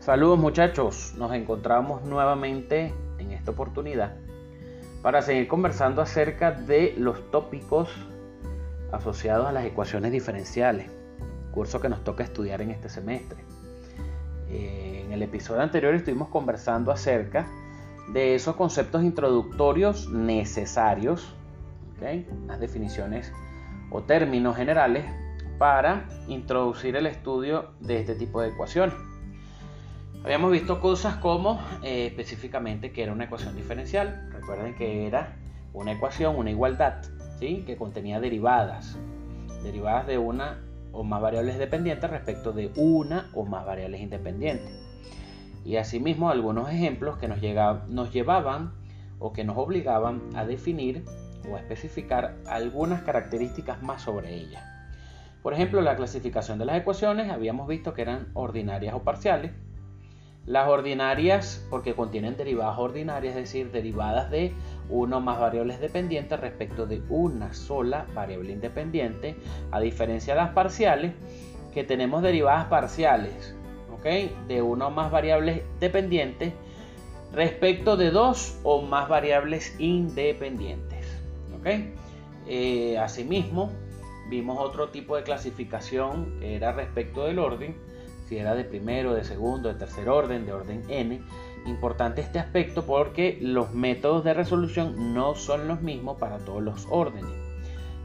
Saludos muchachos, nos encontramos nuevamente en esta oportunidad para seguir conversando acerca de los tópicos asociados a las ecuaciones diferenciales, curso que nos toca estudiar en este semestre. Eh, en el episodio anterior estuvimos conversando acerca de esos conceptos introductorios necesarios, las definiciones o términos generales para introducir el estudio de este tipo de ecuaciones. Habíamos visto cosas como eh, específicamente que era una ecuación diferencial. Recuerden que era una ecuación, una igualdad, ¿sí? que contenía derivadas. Derivadas de una o más variables dependientes respecto de una o más variables independientes. Y asimismo algunos ejemplos que nos, nos llevaban o que nos obligaban a definir o a especificar algunas características más sobre ella. Por ejemplo, la clasificación de las ecuaciones habíamos visto que eran ordinarias o parciales, las ordinarias, porque contienen derivadas ordinarias, es decir, derivadas de una o más variables dependientes respecto de una sola variable independiente, a diferencia de las parciales, que tenemos derivadas parciales, ¿ok? De una o más variables dependientes respecto de dos o más variables independientes, ¿ok? Eh, asimismo, vimos otro tipo de clasificación que era respecto del orden, si era de primero, de segundo, de tercer orden, de orden n. Importante este aspecto porque los métodos de resolución no son los mismos para todos los órdenes.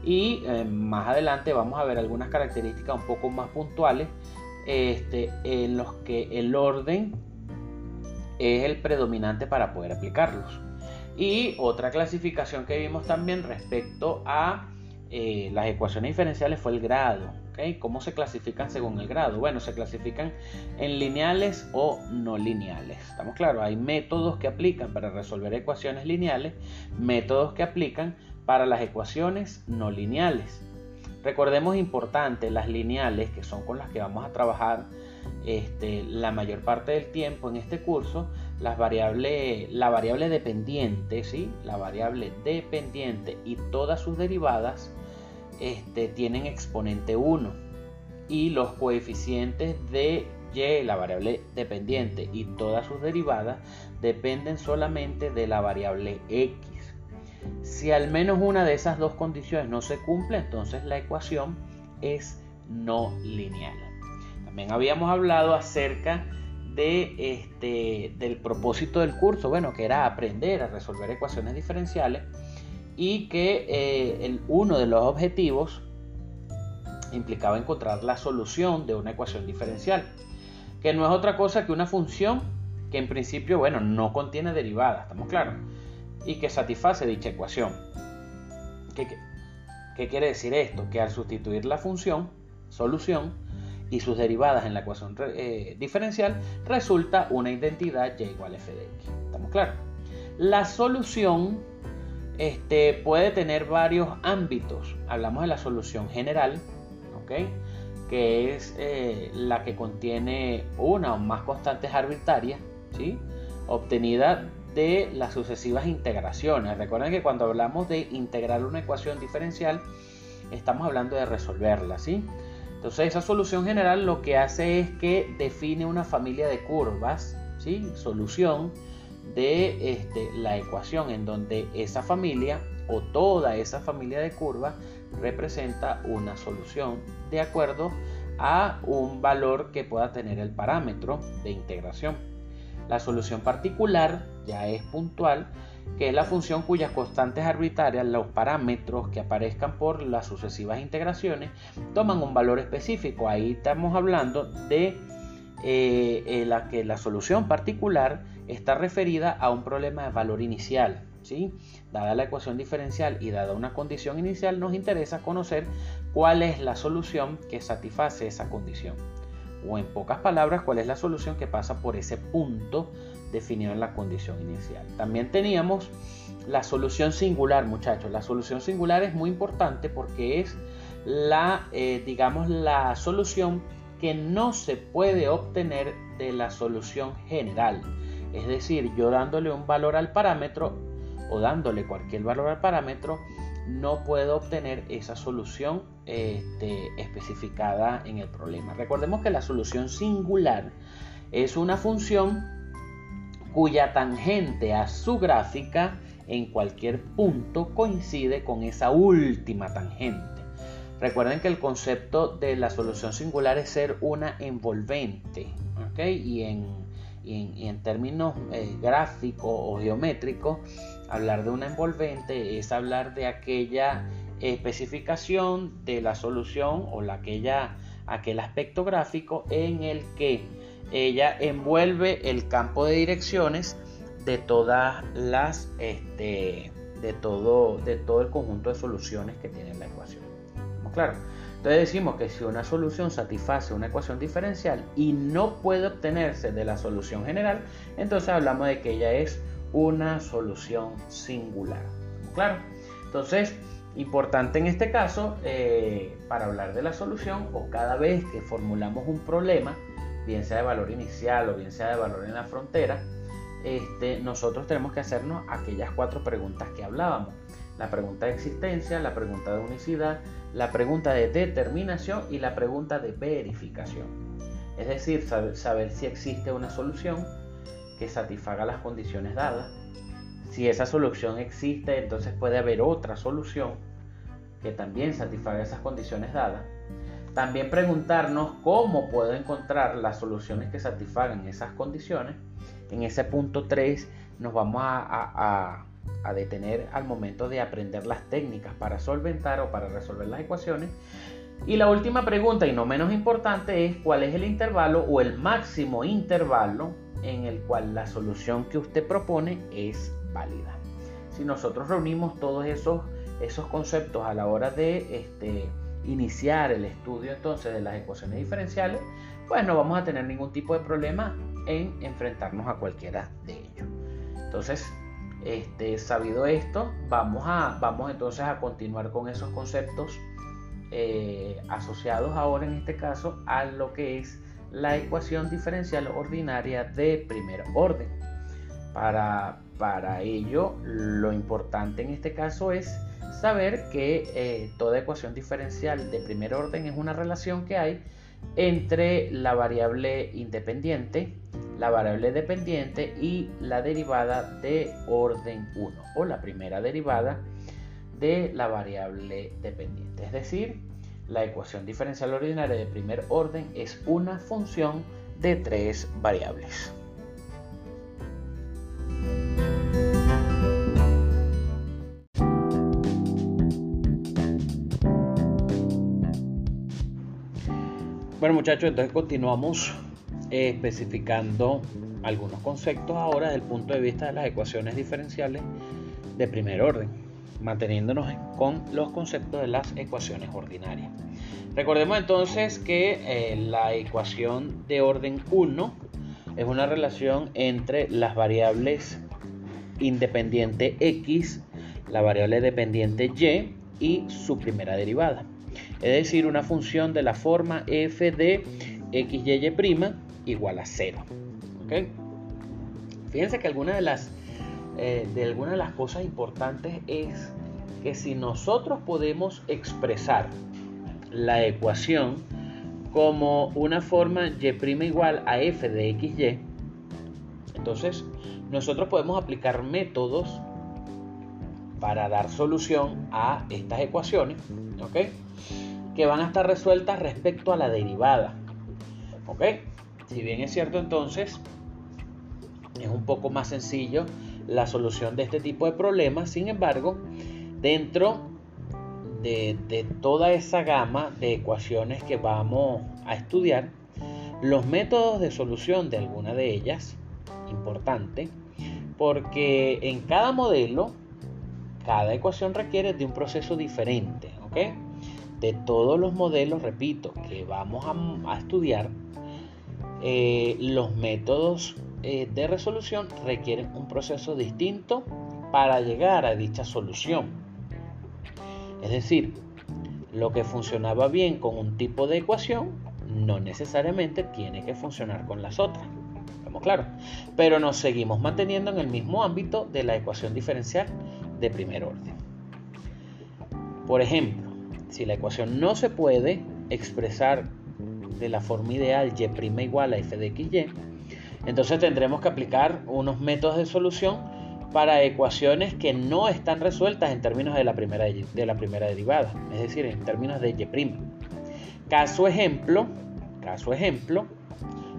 Y eh, más adelante vamos a ver algunas características un poco más puntuales este, en los que el orden es el predominante para poder aplicarlos. Y otra clasificación que vimos también respecto a eh, las ecuaciones diferenciales fue el grado. ¿Cómo se clasifican según el grado? Bueno, se clasifican en lineales o no lineales. Estamos claros, hay métodos que aplican para resolver ecuaciones lineales, métodos que aplican para las ecuaciones no lineales. Recordemos importante las lineales, que son con las que vamos a trabajar este, la mayor parte del tiempo en este curso, la variable dependiente, ¿sí? la variable dependiente y todas sus derivadas este, tienen exponente 1 y los coeficientes de y, la variable dependiente y todas sus derivadas dependen solamente de la variable x. Si al menos una de esas dos condiciones no se cumple, entonces la ecuación es no lineal. También habíamos hablado acerca de este, del propósito del curso, bueno, que era aprender a resolver ecuaciones diferenciales y que eh, uno de los objetivos implicaba encontrar la solución de una ecuación diferencial, que no es otra cosa que una función que en principio, bueno, no contiene derivadas, estamos claros, y que satisface dicha ecuación. ¿Qué, qué quiere decir esto? Que al sustituir la función, solución, y sus derivadas en la ecuación eh, diferencial, resulta una identidad y igual a f de x. ¿Estamos claros? La solución este, puede tener varios ámbitos. Hablamos de la solución general, que es eh, la que contiene una o más constantes arbitrarias, ¿sí? obtenida de las sucesivas integraciones. Recuerden que cuando hablamos de integrar una ecuación diferencial, estamos hablando de resolverla. ¿sí? Entonces esa solución general lo que hace es que define una familia de curvas, ¿sí? solución, de este, la ecuación en donde esa familia o toda esa familia de curvas representa una solución de acuerdo a un valor que pueda tener el parámetro de integración. La solución particular ya es puntual, que es la función cuyas constantes arbitrarias, los parámetros que aparezcan por las sucesivas integraciones, toman un valor específico. Ahí estamos hablando de eh, eh, la que la solución particular está referida a un problema de valor inicial. ¿sí? Dada la ecuación diferencial y dada una condición inicial, nos interesa conocer cuál es la solución que satisface esa condición. O en pocas palabras, cuál es la solución que pasa por ese punto definido en la condición inicial. También teníamos la solución singular, muchachos. La solución singular es muy importante porque es la, eh, digamos, la solución que no se puede obtener de la solución general. Es decir, yo dándole un valor al parámetro o dándole cualquier valor al parámetro, no puedo obtener esa solución este, especificada en el problema. Recordemos que la solución singular es una función cuya tangente a su gráfica en cualquier punto coincide con esa última tangente. Recuerden que el concepto de la solución singular es ser una envolvente, Y en, términos eh, gráficos o geométricos, hablar de una envolvente es hablar de aquella especificación de la solución o la, aquella, aquel aspecto gráfico en el que ella envuelve el campo de direcciones de todas las este, de todo de todo el conjunto de soluciones que tiene la ecuación claro. Entonces decimos que si una solución satisface una ecuación diferencial y no puede obtenerse de la solución general entonces hablamos de que ella es una solución singular. Claro. Entonces importante en este caso eh, para hablar de la solución o cada vez que formulamos un problema bien sea de valor inicial o bien sea de valor en la frontera, este, nosotros tenemos que hacernos aquellas cuatro preguntas que hablábamos. La pregunta de existencia, la pregunta de unicidad, la pregunta de determinación y la pregunta de verificación. Es decir, saber, si existe una solución que satisfaga las condiciones dadas. Si esa solución existe, entonces puede haber otra solución que también satisfaga esas condiciones dadas también preguntarnos cómo puedo encontrar las soluciones que satisfagan esas condiciones. En ese punto 3 nos vamos a, detener al momento de aprender las técnicas para solventar o para resolver las ecuaciones. Y la última pregunta, y no menos importante, es cuál es el intervalo o el máximo intervalo en el cual la solución que usted propone es válida. Si nosotros reunimos todos esos, esos conceptos a la hora de este, iniciar el estudio entonces de las ecuaciones diferenciales, pues no vamos a tener ningún tipo de problema en enfrentarnos a cualquiera de ellos. Entonces, este, sabido esto, vamos, a, vamos entonces a continuar con esos conceptos eh, asociados ahora en este caso a lo que es la ecuación diferencial ordinaria de primer orden. Para, para ello, lo importante en este caso es saber que eh, toda ecuación diferencial de primer orden es una relación que hay entre la variable independiente, la variable dependiente y la derivada de orden 1 o la primera derivada de la variable dependiente. Es decir, la ecuación diferencial ordinaria de primer orden es una función de tres variables. Bueno muchachos, entonces continuamos especificando algunos conceptos ahora desde el punto de vista de las ecuaciones diferenciales de primer orden, manteniéndonos con los conceptos de las ecuaciones ordinarias. Recordemos entonces que eh, la ecuación de orden 1 es una relación entre las variables independiente x, la variable dependiente y y su primera derivada es decir, una función de la forma f de xy' igual a 0. Fíjense que alguna de las, eh, de algunas de las cosas importantes es que si nosotros podemos expresar la ecuación como una forma y' igual a f de xy, entonces nosotros podemos aplicar métodos para dar solución a estas ecuaciones, ¿ok? que van a estar resueltas respecto a la derivada. ¿Ok? Si bien es cierto entonces, es un poco más sencillo la solución de este tipo de problemas, sin embargo, dentro de, toda esa gama de ecuaciones que vamos a estudiar, los métodos de solución de alguna de ellas, importante, porque en cada modelo, cada ecuación requiere de un proceso diferente, ¿ok? de todos los modelos, repito, que vamos a, estudiar, eh, los métodos eh, de resolución requieren un proceso distinto para llegar a dicha solución. Es decir, lo que funcionaba bien con un tipo de ecuación no necesariamente tiene que funcionar con las otras. Estamos claro. Pero nos seguimos manteniendo en el mismo ámbito de la ecuación diferencial de primer orden. Por ejemplo, si la ecuación no se puede expresar de la forma ideal y' igual a f de xy, Entonces tendremos que aplicar unos métodos de solución para ecuaciones que no están resueltas en términos de la primera, de la primera derivada, es decir, en términos de y'. Caso ejemplo, caso ejemplo,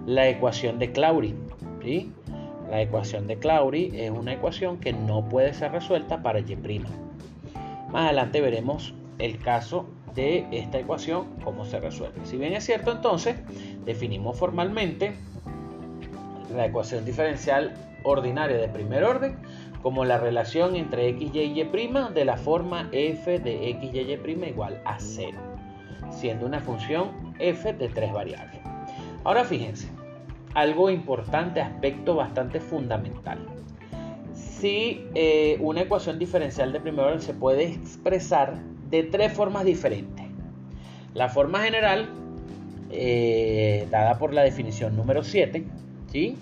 la ecuación de Claury. ¿sí? La ecuación de Claury es una ecuación que no puede ser resuelta para y'. Más adelante veremos el caso de esta ecuación, cómo se resuelve. Si bien es cierto, entonces, definimos formalmente la ecuación diferencial ordinaria de primer orden como la relación entre x, y, y' de la forma f de x, y, y' igual a 0, siendo una función f de tres variables. Ahora fíjense, algo importante, aspecto bastante fundamental. Si eh, una ecuación diferencial de primer orden se puede expresar de tres formas diferentes. La forma general, eh, dada por la definición número 7, ¿sí?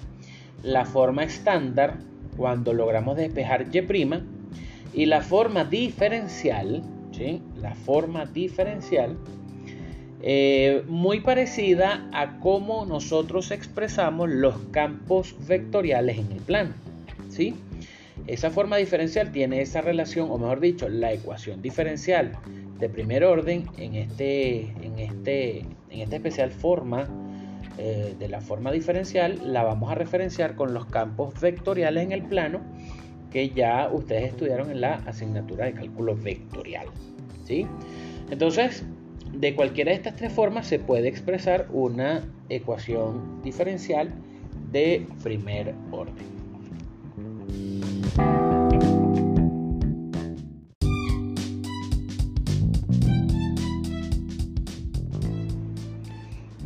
la forma estándar, cuando logramos despejar y', y la forma diferencial, ¿sí? la forma diferencial, eh, muy parecida a cómo nosotros expresamos los campos vectoriales en el plano. ¿sí? Esa forma diferencial tiene esa relación, o mejor dicho, la ecuación diferencial de primer orden en, este, en, este, en esta especial forma eh, de la forma diferencial la vamos a referenciar con los campos vectoriales en el plano que ya ustedes estudiaron en la asignatura de cálculo vectorial. ¿sí? Entonces, de cualquiera de estas tres formas se puede expresar una ecuación diferencial de primer orden.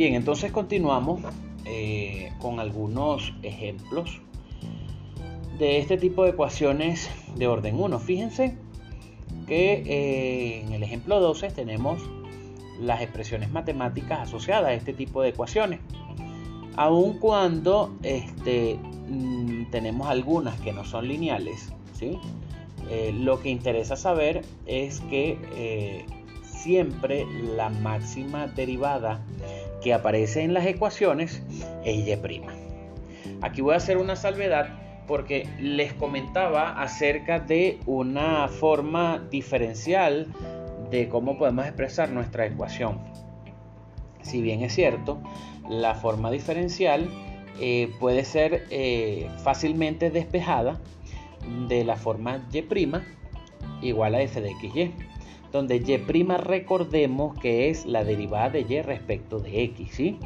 Bien, entonces continuamos eh, con algunos ejemplos de este tipo de ecuaciones de orden 1. Fíjense que eh, en el ejemplo 12 tenemos las expresiones matemáticas asociadas a este tipo de ecuaciones. Aun cuando este, mm, tenemos algunas que no son lineales, ¿sí? Eh, lo que interesa saber es que siempre la máxima derivada que aparece en las ecuaciones es y'. Aquí voy a hacer una salvedad porque les comentaba acerca de una forma diferencial de cómo podemos expresar nuestra ecuación. Si bien es cierto, la forma diferencial eh, puede ser eh, fácilmente despejada de la forma y' igual a f de xy donde y' recordemos que es la derivada de y respecto de x, ¿sí?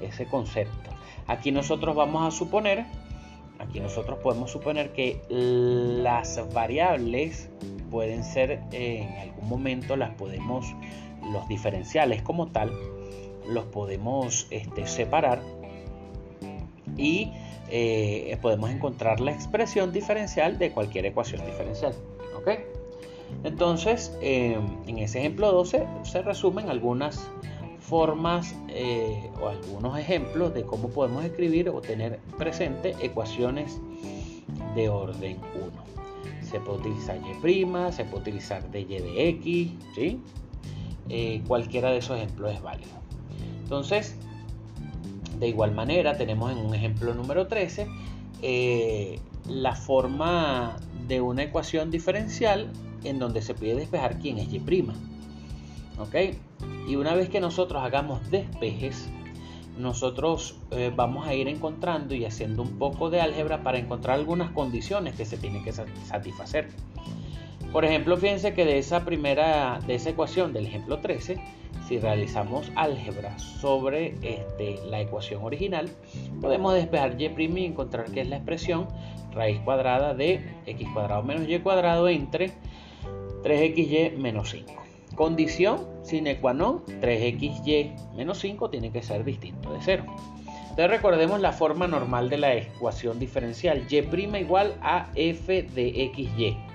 Ese concepto. Aquí nosotros vamos a suponer, aquí nosotros podemos suponer que las variables pueden ser en algún momento las podemos, los diferenciales como tal, los podemos este, separar y eh, podemos encontrar la expresión diferencial de cualquier ecuación diferencial. Entonces, eh, en ese ejemplo 12 se resumen algunas formas eh, o algunos ejemplos de cómo podemos escribir o tener presente ecuaciones de orden 1. Se puede utilizar y', se puede utilizar dy de x, ¿sí? Cualquiera de esos ejemplos es válido. Entonces, de igual manera, tenemos en un ejemplo número 13 la forma de una ecuación diferencial en donde se pide despejar quién es y'. ¿Ok? Y una vez que nosotros hagamos despejes, nosotros eh, vamos a ir encontrando y haciendo un poco de álgebra para encontrar algunas condiciones que se tienen que satisfacer. Por ejemplo, fíjense que de esa primera, de esa ecuación del ejemplo 13, si realizamos álgebra sobre este, la ecuación original, podemos despejar y' y encontrar que es la expresión raíz cuadrada de x cuadrado menos y cuadrado entre 3xy menos 5. Condición sine qua non, 3xy menos 5 tiene que ser distinto de 0. Entonces recordemos la forma normal de la ecuación diferencial, y' igual a f de xy.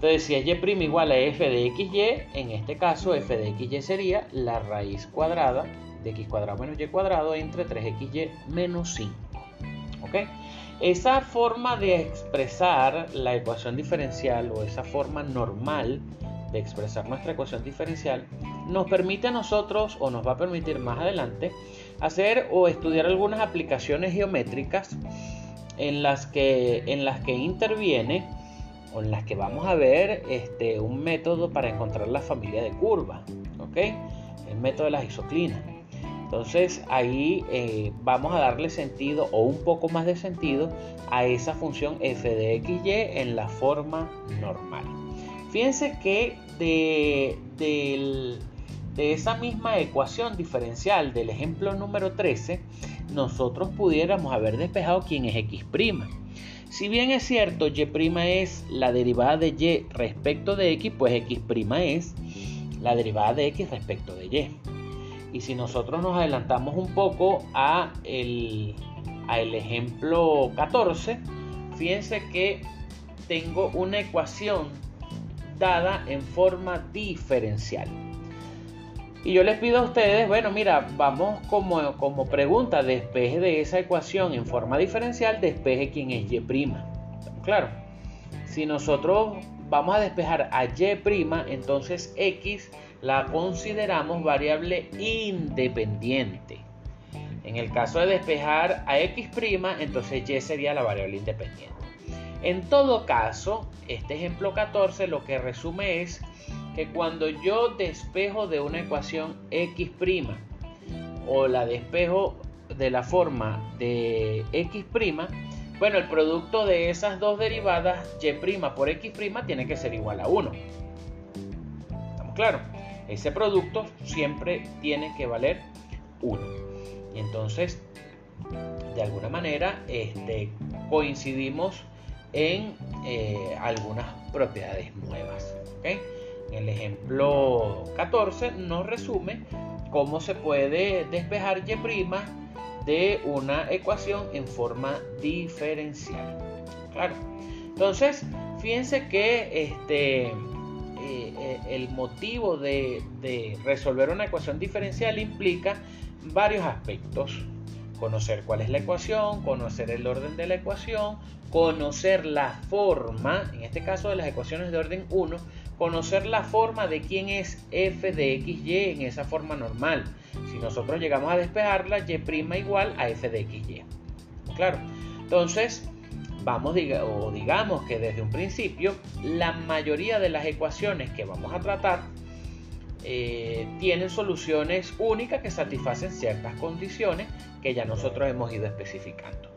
Entonces si es y' igual a f de xy, en este caso f de xy sería la raíz cuadrada de x cuadrado menos y cuadrado entre 3xy menos 5. ¿Ok? Esa forma de expresar la ecuación diferencial o esa forma normal de expresar nuestra ecuación diferencial nos permite a nosotros o nos va a permitir más adelante hacer o estudiar algunas aplicaciones geométricas en las que, en las que interviene en las que vamos a ver este, un método para encontrar la familia de curvas, ¿ok? El método de las isoclinas. Entonces ahí eh, vamos a darle sentido o un poco más de sentido a esa función f de x, y en la forma normal. Fíjense que de, de esa misma ecuación diferencial del ejemplo número 13, nosotros pudiéramos haber despejado quién es x'. Si bien es cierto, y' es la derivada de y respecto de x, pues x' es la derivada de x respecto de y. Y si nosotros nos adelantamos un poco a el, a el ejemplo 14, fíjense que tengo una ecuación dada en forma diferencial. Y yo les pido a ustedes, bueno, mira, vamos como, como pregunta, despeje de esa ecuación en forma diferencial, despeje quién es y'. Claro, si nosotros vamos a despejar a y', entonces x la consideramos variable independiente. En el caso de despejar a x', entonces y sería la variable independiente. En todo caso, este ejemplo 14 lo que resume es que cuando yo despejo de una ecuación x' o la despejo de la forma de x', bueno, el producto de esas dos derivadas y' por x' tiene que ser igual a 1. ¿Estamos claros? Ese producto siempre tiene que valer 1. Y entonces, de alguna manera, este, coincidimos en eh, algunas propiedades nuevas. ¿okay? El ejemplo 14 nos resume cómo se puede despejar y' de una ecuación en forma diferencial. Claro. Entonces, fíjense que este, eh, eh, el motivo de, de resolver una ecuación diferencial implica varios aspectos. Conocer cuál es la ecuación, conocer el orden de la ecuación, conocer la forma, en este caso de las ecuaciones de orden 1, conocer la forma de quién es f de x, y en esa forma normal. Si nosotros llegamos a despejarla, y' igual a f de x, y. Claro. Entonces, vamos o digamos que desde un principio, la mayoría de las ecuaciones que vamos a tratar eh, tienen soluciones únicas que satisfacen ciertas condiciones que ya nosotros hemos ido especificando.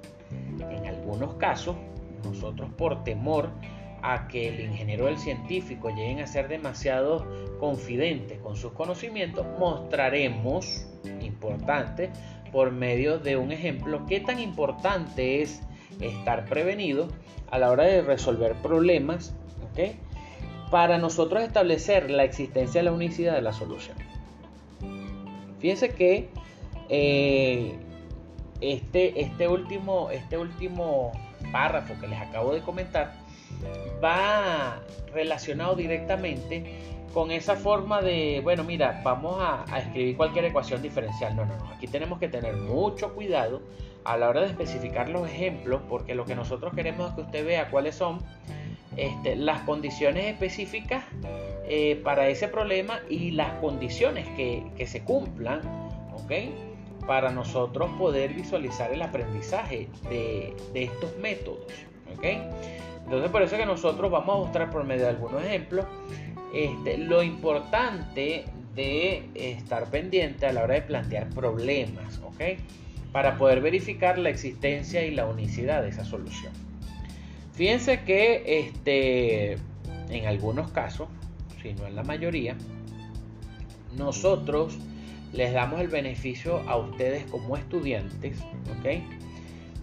En algunos casos, nosotros por temor a que el ingeniero o el científico lleguen a ser demasiado confidentes con sus conocimientos, mostraremos, importante, por medio de un ejemplo, qué tan importante es estar prevenido a la hora de resolver problemas, para nosotros establecer la existencia de la unicidad de la solución. Fíjense que eh, este, este, último, este último párrafo que les acabo de comentar va relacionado directamente con esa forma de, bueno, mira, vamos a, escribir cualquier ecuación diferencial. No, no, no. Aquí tenemos que tener mucho cuidado a la hora de especificar los ejemplos, porque lo que nosotros queremos es que usted vea cuáles son este, las condiciones específicas eh, para ese problema y las condiciones que, se cumplan, ¿ok? Para nosotros poder visualizar el aprendizaje de, de estos métodos, ¿ok? Entonces por eso que nosotros vamos a mostrar por medio de algunos ejemplos este, lo importante de estar pendiente a la hora de plantear problemas, ¿ok? Para poder verificar la existencia y la unicidad de esa solución. Fíjense que este, en algunos casos, si no en la mayoría, nosotros les damos el beneficio a ustedes como estudiantes, ¿ok?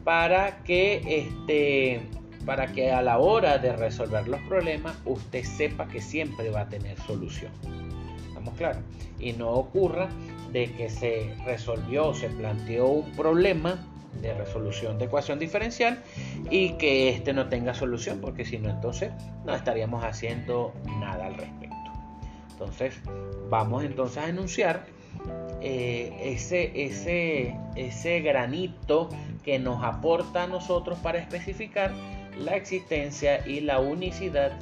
Para que este, para que a la hora de resolver los problemas usted sepa que siempre va a tener solución. ¿Estamos claros? Y no ocurra de que se resolvió, se planteó un problema de resolución de ecuación diferencial y que este no tenga solución, porque si no entonces no estaríamos haciendo nada al respecto. Entonces vamos entonces a enunciar eh, ese, ese, ese granito que nos aporta a nosotros para especificar la existencia y la unicidad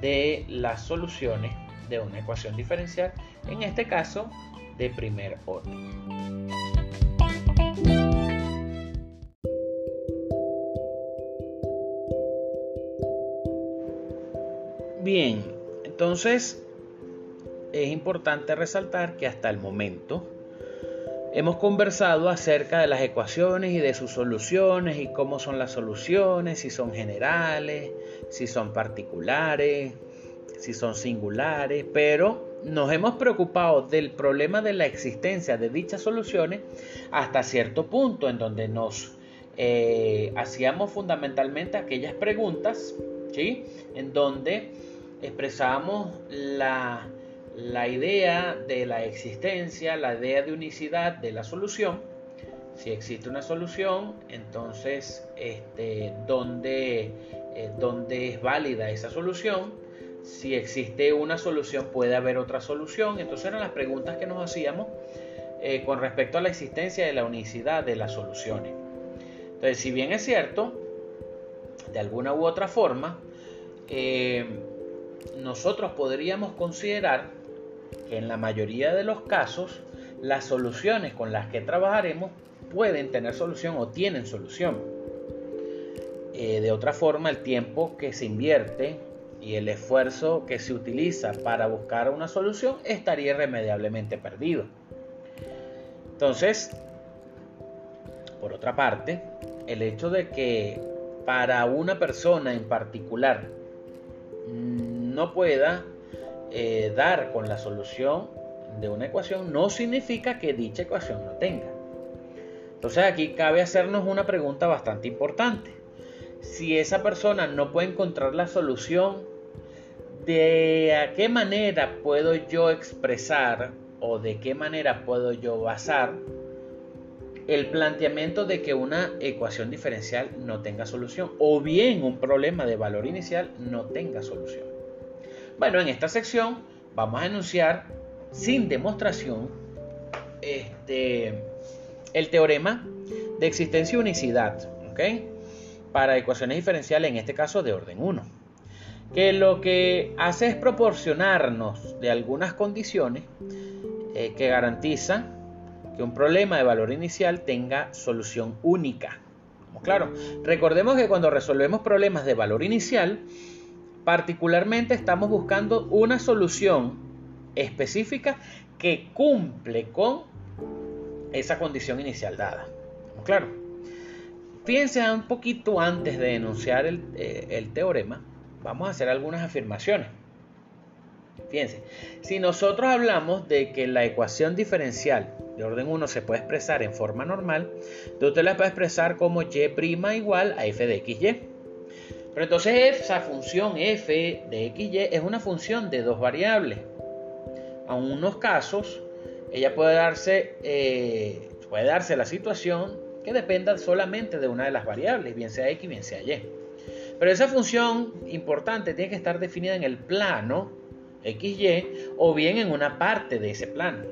de las soluciones de una ecuación diferencial, en este caso de primer orden. Bien, entonces es importante resaltar que hasta el momento hemos conversado acerca de las ecuaciones y de sus soluciones y cómo son las soluciones, si son generales, si son particulares, si son singulares, pero nos hemos preocupado del problema de la existencia de dichas soluciones hasta cierto punto en donde nos eh, hacíamos fundamentalmente aquellas preguntas, ¿sí? En donde expresábamos la, la idea de la existencia, la idea de unicidad de la solución. Si existe una solución, entonces, este, ¿dónde, eh, ¿dónde es válida esa solución? Si existe una solución, puede haber otra solución. Entonces eran las preguntas que nos hacíamos eh, con respecto a la existencia de la unicidad de las soluciones. Entonces, si bien es cierto, de alguna u otra forma, eh, nosotros podríamos considerar que en la mayoría de los casos las soluciones con las que trabajaremos pueden tener solución o tienen solución. Eh, de otra forma, el tiempo que se invierte y el esfuerzo que se utiliza para buscar una solución estaría irremediablemente perdido. Entonces, por otra parte, el hecho de que para una persona en particular no pueda eh, dar con la solución de una ecuación no significa que dicha ecuación no tenga. Entonces aquí cabe hacernos una pregunta bastante importante. Si esa persona no puede encontrar la solución, ¿de qué manera puedo yo expresar o de qué manera puedo yo basar el planteamiento de que una ecuación diferencial no tenga solución o bien un problema de valor inicial no tenga solución. Bueno, en esta sección vamos a enunciar sin demostración este, el teorema de existencia y unicidad para ecuaciones diferenciales, en este caso de orden 1, que lo que hace es proporcionarnos de algunas condiciones eh, que garantizan que un problema de valor inicial tenga solución única. Claro, recordemos que cuando resolvemos problemas de valor inicial, particularmente estamos buscando una solución específica que cumple con esa condición inicial dada. Claro. Fíjense un poquito antes de enunciar el, eh, el teorema, vamos a hacer algunas afirmaciones. Fíjense, si nosotros hablamos de que la ecuación diferencial de orden 1 se puede expresar en forma normal, usted la puede expresar como y' igual a f de xy. Pero entonces esa función f de xy es una función de dos variables. En unos casos, ella puede darse, eh, puede darse la situación que dependa solamente de una de las variables, bien sea x, bien sea y. Pero esa función importante tiene que estar definida en el plano xy o bien en una parte de ese plano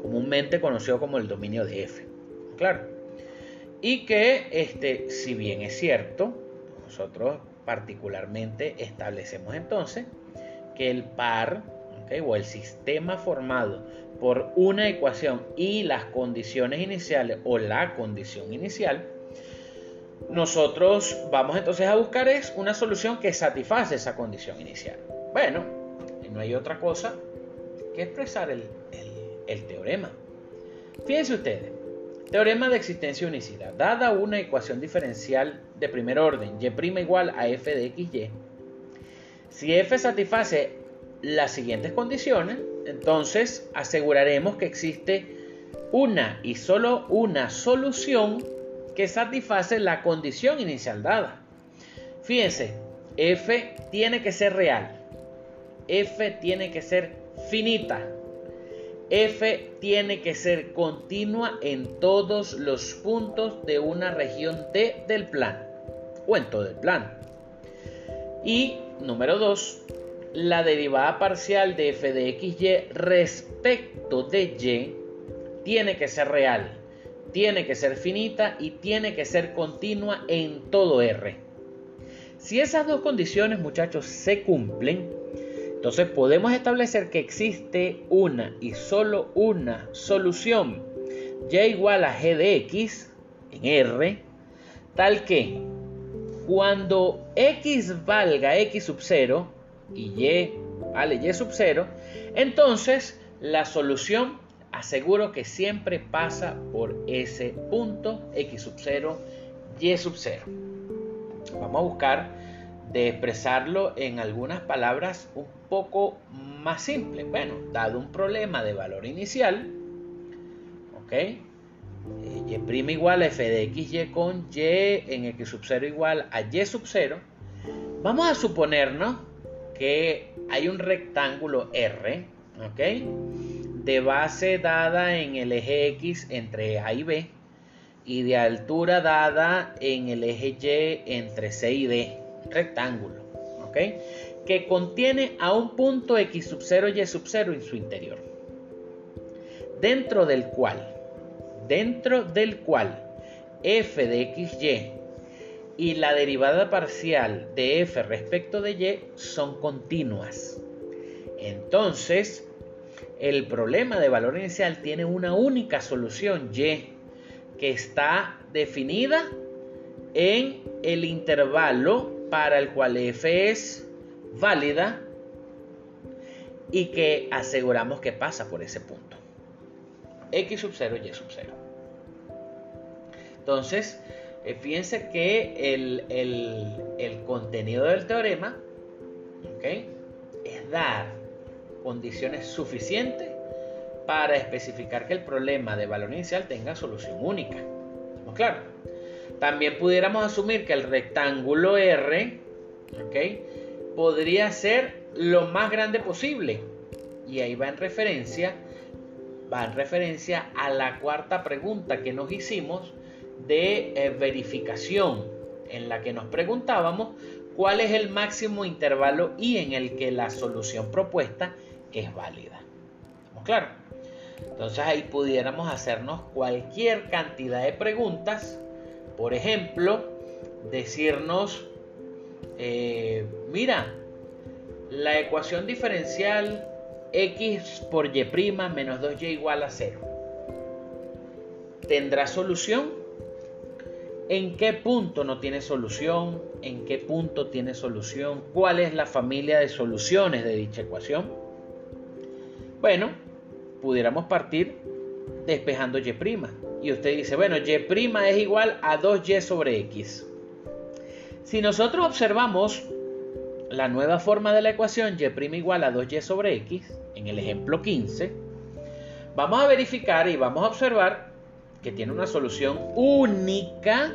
comúnmente conocido como el dominio de F. Claro. Y que, este, si bien es cierto, nosotros particularmente establecemos entonces que el par o el sistema formado por una ecuación y las condiciones iniciales o la condición inicial, nosotros vamos entonces a buscar es una solución que satisface esa condición inicial. Bueno, no hay otra cosa que expresar el, el teorema. Fíjense ustedes, teorema de existencia y unicidad. Dada una ecuación diferencial de primer orden, y' igual a f de xy, si f satisface las siguientes condiciones, entonces aseguraremos que existe una y solo una solución que satisface la condición inicial dada. Fíjense, f tiene que ser real, f tiene que ser finita, F tiene que ser continua en todos los puntos de una región T del plan o en todo el plan. Y número 2, la derivada parcial de f de xy respecto de y tiene que ser real, tiene que ser finita y tiene que ser continua en todo R. Si esas dos condiciones, muchachos, se cumplen, entonces podemos establecer que existe una y solo una solución y igual a g de x en R, tal que cuando x valga x sub 0, y y, ¿vale? y sub 0, entonces la solución aseguro que siempre pasa por ese punto x sub 0, y sub 0. Vamos a buscar de expresarlo en algunas palabras un poco más simples. Bueno, dado un problema de valor inicial, ¿ok? y' igual a f de x y con y en x sub 0 igual a y sub 0, vamos a suponernos que hay un rectángulo R, ¿ok? De base dada en el eje X entre A y B y de altura dada en el eje Y entre C y D, rectángulo, ¿ok? Que contiene a un punto X sub 0 y sub 0 en su interior, dentro del cual dentro del cual f de xy y la derivada parcial de f respecto de y son continuas. Entonces, el problema de valor inicial tiene una única solución y que está definida en el intervalo para el cual f es válida y que aseguramos que pasa por ese punto. x sub 0 y sub 0. Entonces, eh, fíjense que el, contenido del teorema es dar condiciones suficientes para especificar que el problema de valor inicial tenga solución única. ¿Estamos claros? También pudiéramos asumir que el rectángulo R podría ser lo más grande posible. Y ahí va en referencia, va en referencia a la cuarta pregunta que nos hicimos de eh, verificación en la que nos preguntábamos cuál es el máximo intervalo y en el que la solución propuesta es válida. ¿Estamos claros? Entonces ahí pudiéramos hacernos cualquier cantidad de preguntas. Por ejemplo, decirnos, eh, mira, la ecuación diferencial x por y' menos 2y igual a 0. ¿Tendrá solución? ¿En qué punto no tiene solución? ¿En qué punto tiene solución? ¿Cuál es la familia de soluciones de dicha ecuación? Bueno, pudiéramos partir despejando y'. Y usted dice, bueno, y' es igual a 2y sobre x. Si nosotros observamos la nueva forma de la ecuación y' igual a 2y sobre x, en el ejemplo 15, vamos a verificar y vamos a observar que tiene una solución única,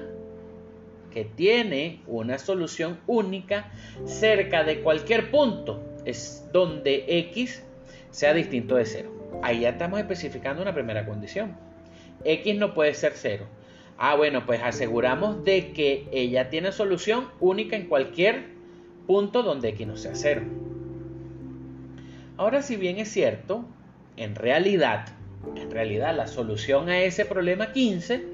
que tiene una solución única cerca de cualquier punto es donde x sea distinto de 0. Ahí ya estamos especificando una primera condición. X no puede ser 0. Ah, bueno, pues aseguramos de que ella tiene solución única en cualquier punto donde x no sea 0. Ahora, si bien es cierto, en realidad en realidad, la solución a ese problema 15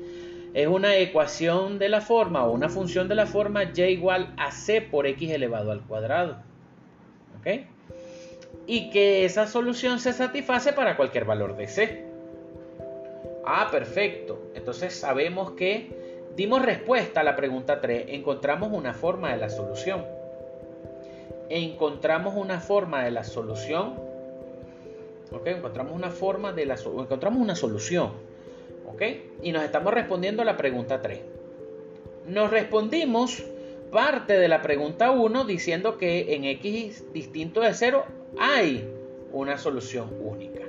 es una ecuación de la forma o una función de la forma y igual a c por x elevado al cuadrado. ¿Ok? Y que esa solución se satisface para cualquier valor de c. Ah, perfecto. Entonces sabemos que dimos respuesta a la pregunta 3. Encontramos una forma de la solución. Encontramos una forma de la solución Encontramos una forma de la encontramos una solución. ¿Ok? Y nos estamos respondiendo a la pregunta 3. Nos respondimos parte de la pregunta 1 diciendo que en x distinto de 0 hay una solución única.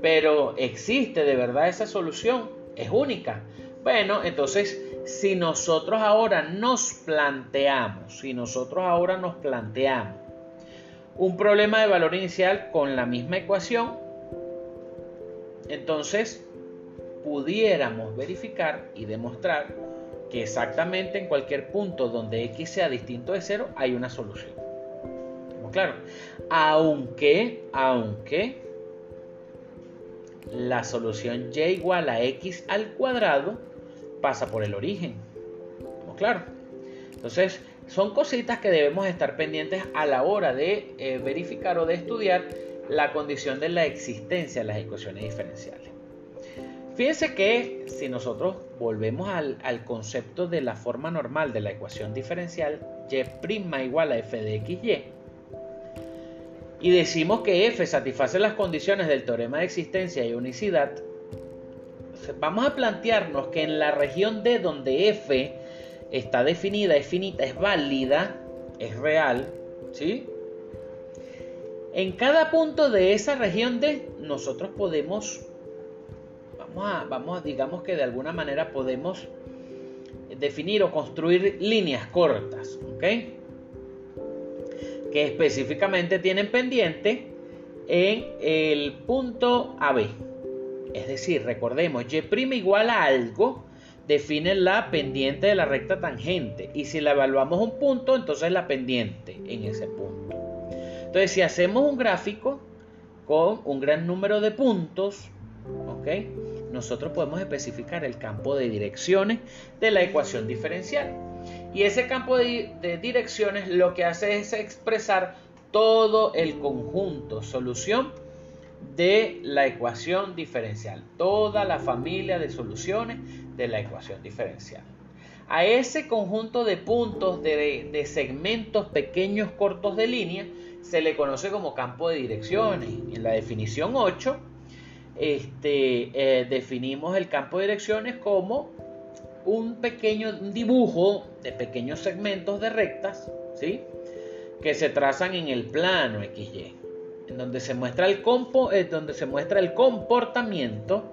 Pero ¿existe de verdad esa solución? ¿Es única? Bueno, entonces si nosotros ahora nos planteamos, si nosotros ahora nos planteamos un problema de valor inicial con la misma ecuación, entonces pudiéramos verificar y demostrar que exactamente en cualquier punto donde x sea distinto de 0 hay una solución. Claro, aunque, aunque la solución y igual a x al cuadrado pasa por el origen. Claro. Entonces, son cositas que debemos estar pendientes a la hora de eh, verificar o de estudiar la condición de la existencia de las ecuaciones diferenciales. Fíjense que si nosotros volvemos al, concepto de la forma normal de la ecuación diferencial y' igual a f de xy, y decimos que f satisface las condiciones del teorema de existencia y unicidad, vamos a plantearnos que en la región D donde f está definida, es finita, es válida, es real, ¿sí? En cada punto de esa región D nosotros podemos, vamos a, vamos a, digamos que de alguna manera podemos definir o construir líneas cortas, ¿ok? Que específicamente tienen pendiente en el punto AB. Es decir, recordemos, y' igual a algo define la pendiente de la recta tangente. Y si la evaluamos un punto, entonces la pendiente en ese punto. Entonces, si hacemos un gráfico con un gran número de puntos, ¿ok? nosotros podemos especificar el campo de direcciones de la ecuación diferencial. Y ese campo de, direcciones lo que hace es expresar todo el conjunto, solución de la ecuación diferencial, toda la familia de soluciones de la ecuación diferencial. A ese conjunto de puntos, de, segmentos pequeños cortos de línea, se le conoce como campo de direcciones. En la definición 8 este, eh, definimos el campo de direcciones como un pequeño dibujo de pequeños segmentos de rectas, ¿sí? Que se trazan en el plano XY, en donde se muestra el, compo, eh, donde se muestra el comportamiento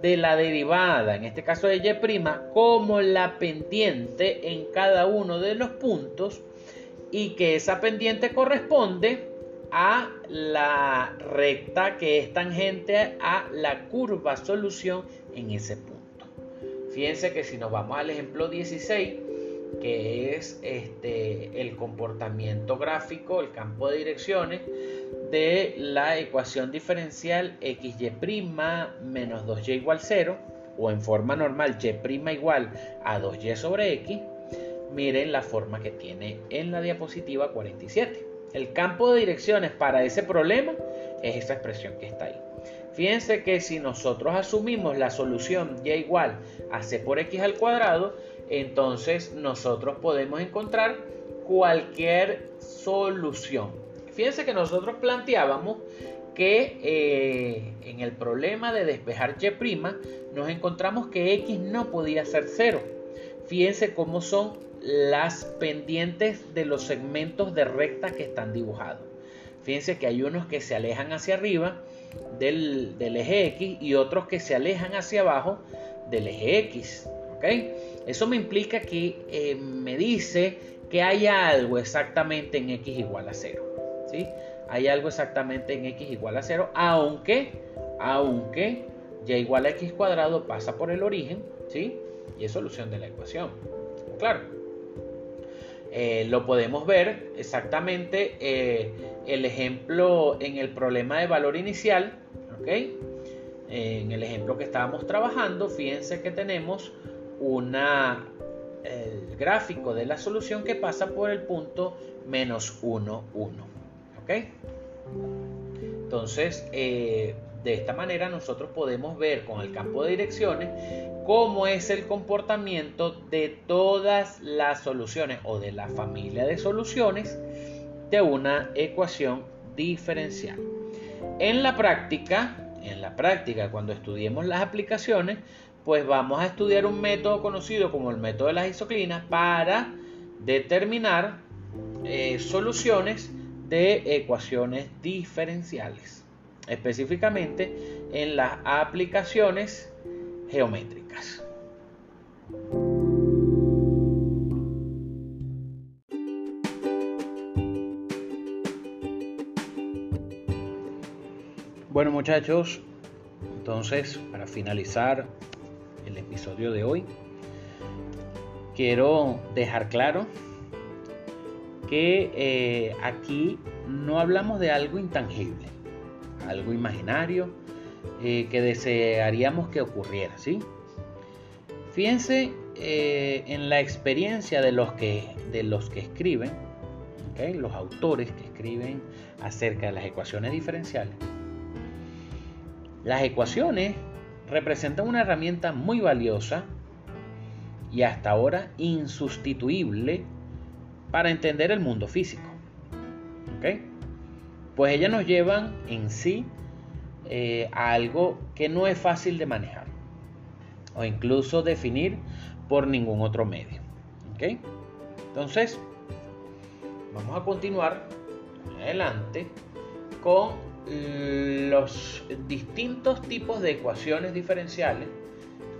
de la derivada, en este caso de Y', como la pendiente en cada uno de los puntos y que esa pendiente corresponde a la recta que es tangente a la curva solución en ese punto. Fíjense que si nos vamos al ejemplo 16, que es este, el comportamiento gráfico, el campo de direcciones de la ecuación diferencial xy' menos 2y igual 0, o en forma normal y' igual a 2y sobre x, miren la forma que tiene en la diapositiva 47. El campo de direcciones para ese problema es esa expresión que está ahí. Fíjense que si nosotros asumimos la solución y igual a c por x al cuadrado, entonces nosotros podemos encontrar cualquier solución. Fíjense que nosotros planteábamos que eh, en el problema de despejar y' nos encontramos que x no podía ser cero. Fíjense cómo son las pendientes de los segmentos de recta que están dibujados. Fíjense que hay unos que se alejan hacia arriba del, eje X y otros que se alejan hacia abajo del eje X. Eso me implica que eh, me dice que hay algo exactamente en X igual a 0. ¿sí? Hay algo exactamente en X igual a 0, aunque, aunque y igual a X cuadrado pasa por el origen, ¿sí? Y es solución de la ecuación. Claro. Eh, lo podemos ver exactamente eh, el ejemplo en el problema de valor inicial, en el ejemplo que estábamos trabajando, fíjense que tenemos una, el gráfico de la solución que pasa por el punto menos 1, 1. Entonces, eh, de esta manera nosotros podemos ver con el campo de direcciones cómo es el comportamiento de todas las soluciones o de la familia de soluciones de una ecuación diferencial. En la práctica, en la práctica cuando estudiemos las aplicaciones, pues vamos a estudiar un método conocido como el método de las isoclinas para determinar eh, soluciones de ecuaciones diferenciales específicamente en las aplicaciones geométricas. Bueno muchachos, entonces para finalizar el episodio de hoy, quiero dejar claro que eh, aquí no hablamos de algo intangible algo imaginario eh, que desearíamos que ocurriera, ¿sí? Fíjense eh, en la experiencia de los que, de los que escriben, los autores que escriben acerca de las ecuaciones diferenciales. Las ecuaciones representan una herramienta muy valiosa y hasta ahora insustituible para entender el mundo físico. pues ellas nos llevan en sí eh, a algo que no es fácil de manejar o incluso definir por ningún otro medio. ¿Ok? Entonces, vamos a continuar adelante con los distintos tipos de ecuaciones diferenciales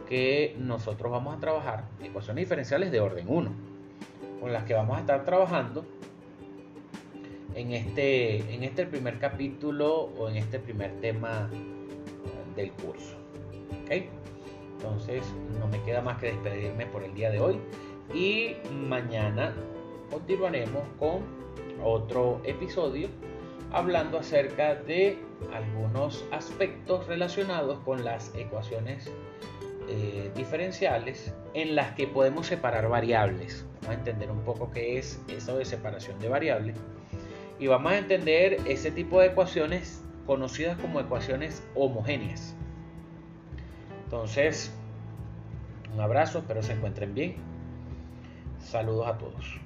que nosotros vamos a trabajar, ecuaciones diferenciales de orden 1, con las que vamos a estar trabajando en este, en este primer capítulo o en este primer tema del curso. Entonces no me queda más que despedirme por el día de hoy y mañana continuaremos con otro episodio hablando acerca de algunos aspectos relacionados con las ecuaciones eh, diferenciales en las que podemos separar variables. Vamos a entender un poco qué es eso de separación de variables y vamos a entender ese tipo de ecuaciones conocidas como ecuaciones homogéneas. Entonces, un abrazo, espero se encuentren bien. Saludos a todos.